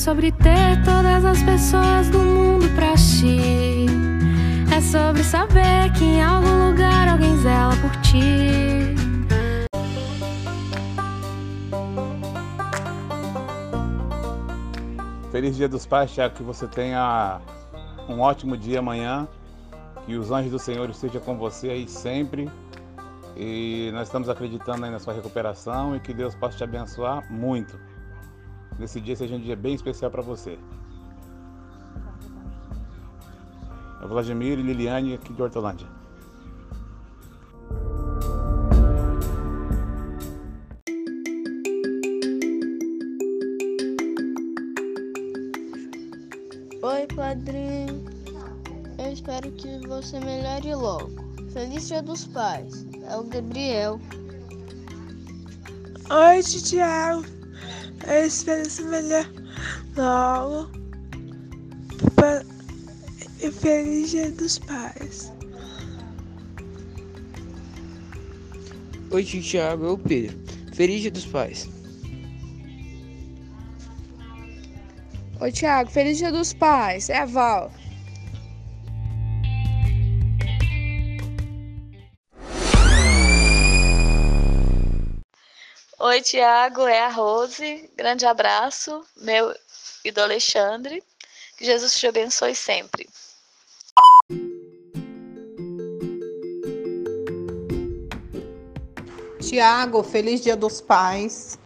sobre ter todas as pessoas do mundo pra ti. É sobre saber que em algum lugar alguém zela por ti. Feliz Dia dos Pais, Tiago, que você tenha um ótimo dia amanhã, que os anjos do Senhor estejam com você aí sempre. E nós estamos acreditando aí na sua recuperação e que Deus possa te abençoar muito. Nesse dia seja um dia bem especial para você. É Vladimir e Liliane aqui de Hortolândia. Oi, padrinho. Eu espero que você melhore logo. Feliz Dia dos Pais. É o Gabriel. Oi, Tiago. Eu espero que você melhore logo. E feliz Dia dos Pais. Oi, Tiago. É o Pedro. Feliz Dia dos Pais. Oi, Tiago. Feliz Dia dos Pais. É a Val. Oi, Tiago. É a Rose. Grande abraço. Meu e do Alexandre. Que Jesus te abençoe sempre. Tiago, feliz Dia dos Pais.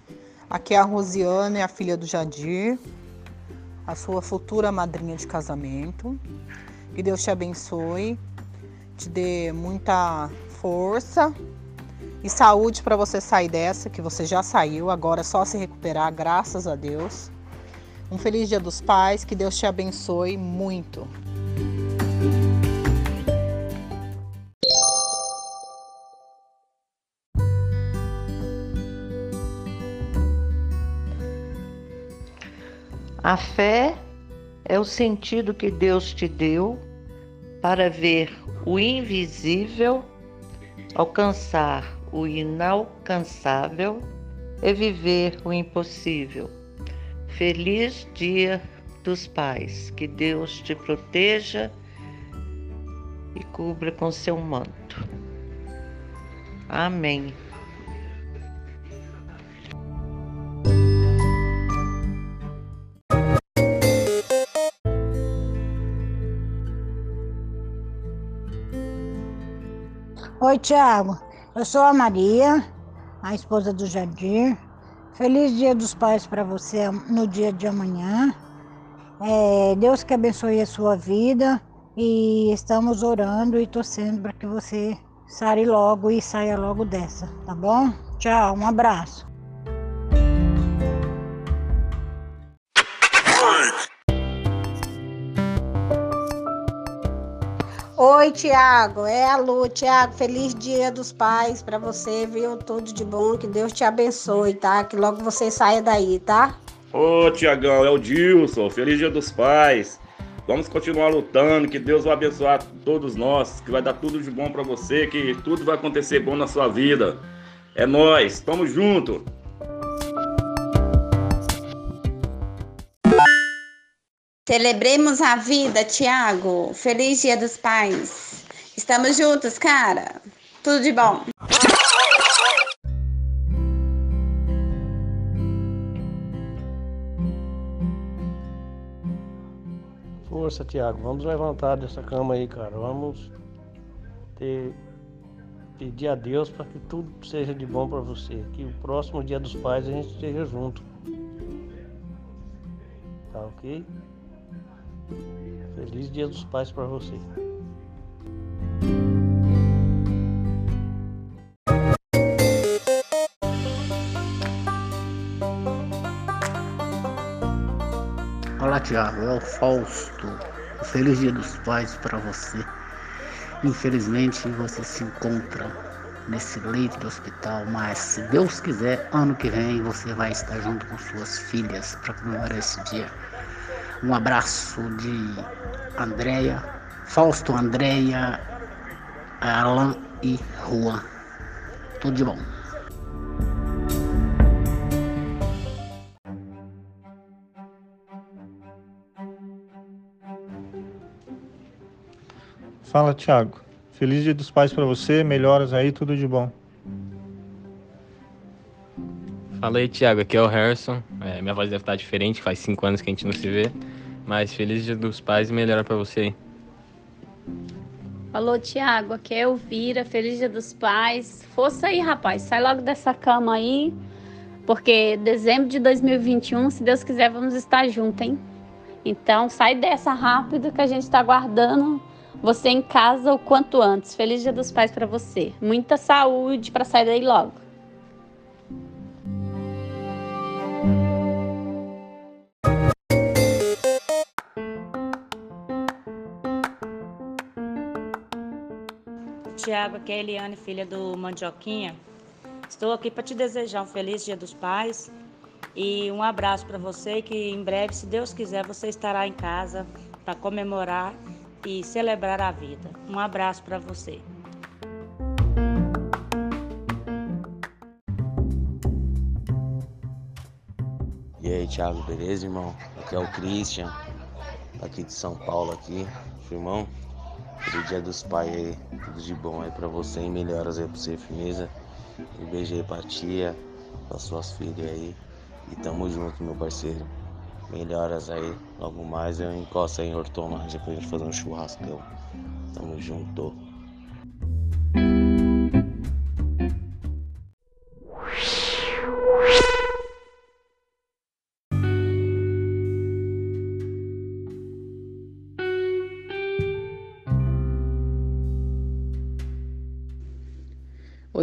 Aqui é a Rosiane, a filha do Jadir a sua futura madrinha de casamento. Que Deus te abençoe, te dê muita força e saúde para você sair dessa, que você já saiu, agora é só se recuperar, graças a Deus. Um feliz Dia dos Pais, que Deus te abençoe muito. A fé é o sentido que Deus te deu para ver o invisível, alcançar o inalcançável e viver o impossível. Feliz Dia dos Pais. Que Deus te proteja e cubra com seu manto. Amém. Oi, Tiago. Eu sou a Maria, a esposa do Jardim. Feliz Dia dos Pais para você no dia de amanhã. É, Deus que abençoe a sua vida e estamos orando e torcendo para que você sare logo e saia logo dessa, tá bom? Tchau, um abraço. Oi, Tiago. É a Lu. Tiago, feliz dia dos pais para você, viu? Tudo de bom. Que Deus te abençoe, tá? Que logo você saia daí, tá? Ô, Tiagão, é o Dilson. Feliz dia dos pais. Vamos continuar lutando, que Deus vai abençoar todos nós, que vai dar tudo de bom para você, que tudo vai acontecer bom na sua vida. É nós, tamo junto. Celebremos a vida, Tiago. Feliz Dia dos Pais. Estamos juntos, cara. Tudo de bom. Força, Tiago. Vamos levantar dessa cama aí, cara. Vamos ter pedir a Deus para que tudo seja de bom para você. Que o próximo Dia dos Pais a gente esteja junto. Tá ok? Feliz Dia dos Pais para você. Olá, Tiago. É o Fausto. Feliz Dia dos Pais para você. Infelizmente, você se encontra nesse leito de hospital, mas se Deus quiser, ano que vem você vai estar junto com suas filhas para comemorar esse dia. Um abraço de Andréia, Fausto, Andréia, Alan e Juan. Tudo de bom. Fala, Thiago. Feliz Dia dos Pais para você, melhoras aí, tudo de bom. Fala aí, Thiago. Aqui é o Harrison. É, minha voz deve estar diferente, faz cinco anos que a gente não se vê. Mas feliz Dia dos Pais e melhora para você aí. Alô, Tiago, aqui é Elvira, feliz dia dos pais. Força aí, rapaz, sai logo dessa cama aí, porque dezembro de 2021, se Deus quiser, vamos estar juntos, hein? Então, sai dessa rápido que a gente está aguardando você em casa o quanto antes. Feliz dia dos pais para você. Muita saúde para sair daí logo. Tiago, aqui é a Eliane, filha do Mandioquinha. Estou aqui para te desejar um feliz Dia dos Pais e um abraço para você que em breve, se Deus quiser, você estará em casa para comemorar e celebrar a vida. Um abraço para você. E aí, Thiago, beleza, irmão? Aqui é o Christian, aqui de São Paulo aqui. Irmão, Feliz dia dos pais aí, tudo de bom aí pra você e melhoras aí pra você, firmeza. Um beijo aí pra tia, pra suas filhas aí. E tamo junto, meu parceiro. Melhoras aí, logo mais eu encosto aí em Hortonagem pra gente fazer um churrascão. Tamo junto.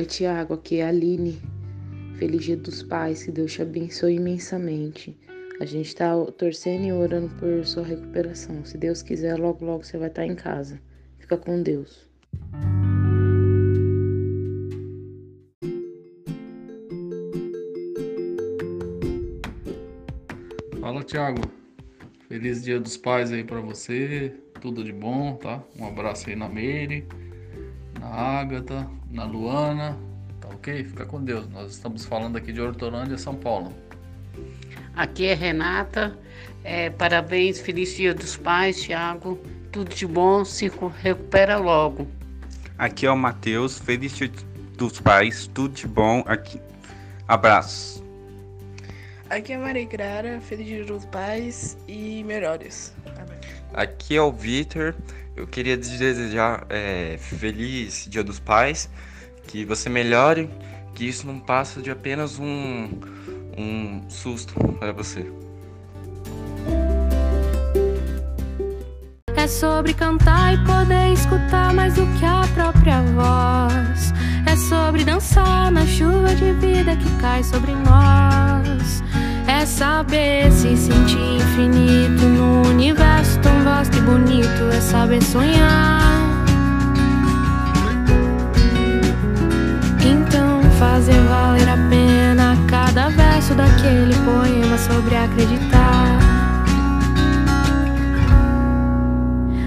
Oi, Tiago, aqui é a Aline. Feliz Dia dos Pais, que Deus te abençoe imensamente. A gente está torcendo e orando por sua recuperação. Se Deus quiser, logo, logo você vai estar em casa. Fica com Deus. Fala, Thiago. Feliz Dia dos Pais aí para você. Tudo de bom, tá? Um abraço aí na Meire, na Ágata, na Luana. Tá ok? Fica com Deus. Nós estamos falando aqui de Hortolândia, São Paulo. Aqui é Renata. É, parabéns, feliz dia dos pais, Thiago. Tudo de bom, se recupera logo. Aqui é o Matheus. Feliz dia dos pais, tudo de bom. Aqui. Abraços. Aqui é a Maria Clara, feliz dia dos pais e melhores. Aqui é o Vitor. Eu queria te desejar é, feliz Dia dos Pais, que você melhore, que isso não passa de apenas um, um susto para você. É sobre cantar e poder escutar mais do que a própria voz. É sobre dançar na chuva de vida que cai sobre nós. É saber se sentir infinito no universo vasto e bonito. É saber sonhar. Então fazer valer a pena cada verso daquele poema sobre acreditar.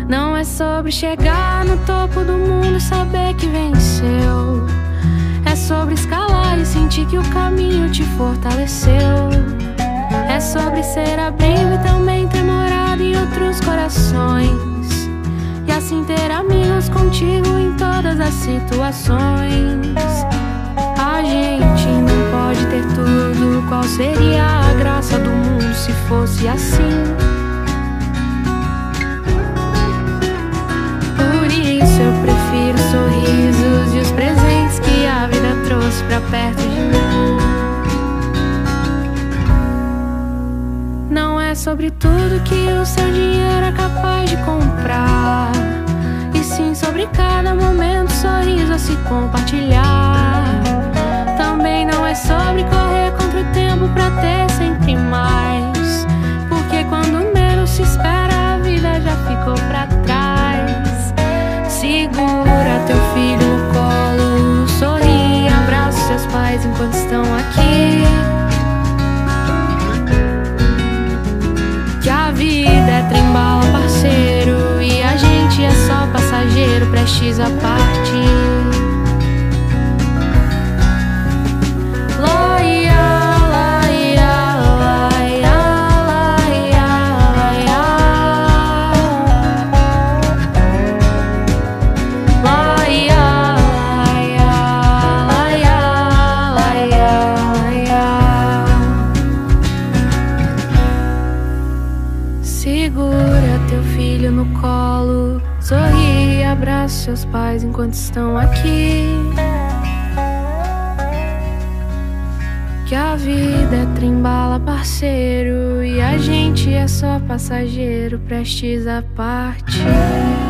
Não é sobre chegar no topo do mundo e saber que venceu. É sobre escalar e sentir que o caminho te fortaleceu. É sobre ser abrigo e também outros corações. E assim ter amigos contigo em todas as situações. A gente não pode ter tudo. Qual seria a graça do mundo se fosse assim? Sobre tudo que o seu dinheiro é capaz de comprar. E sim sobre cada momento, sorriso a se compartilhar. Prestes a. estão aqui. Que a vida é trembala, parceiro, e a gente é só passageiro prestes a partir.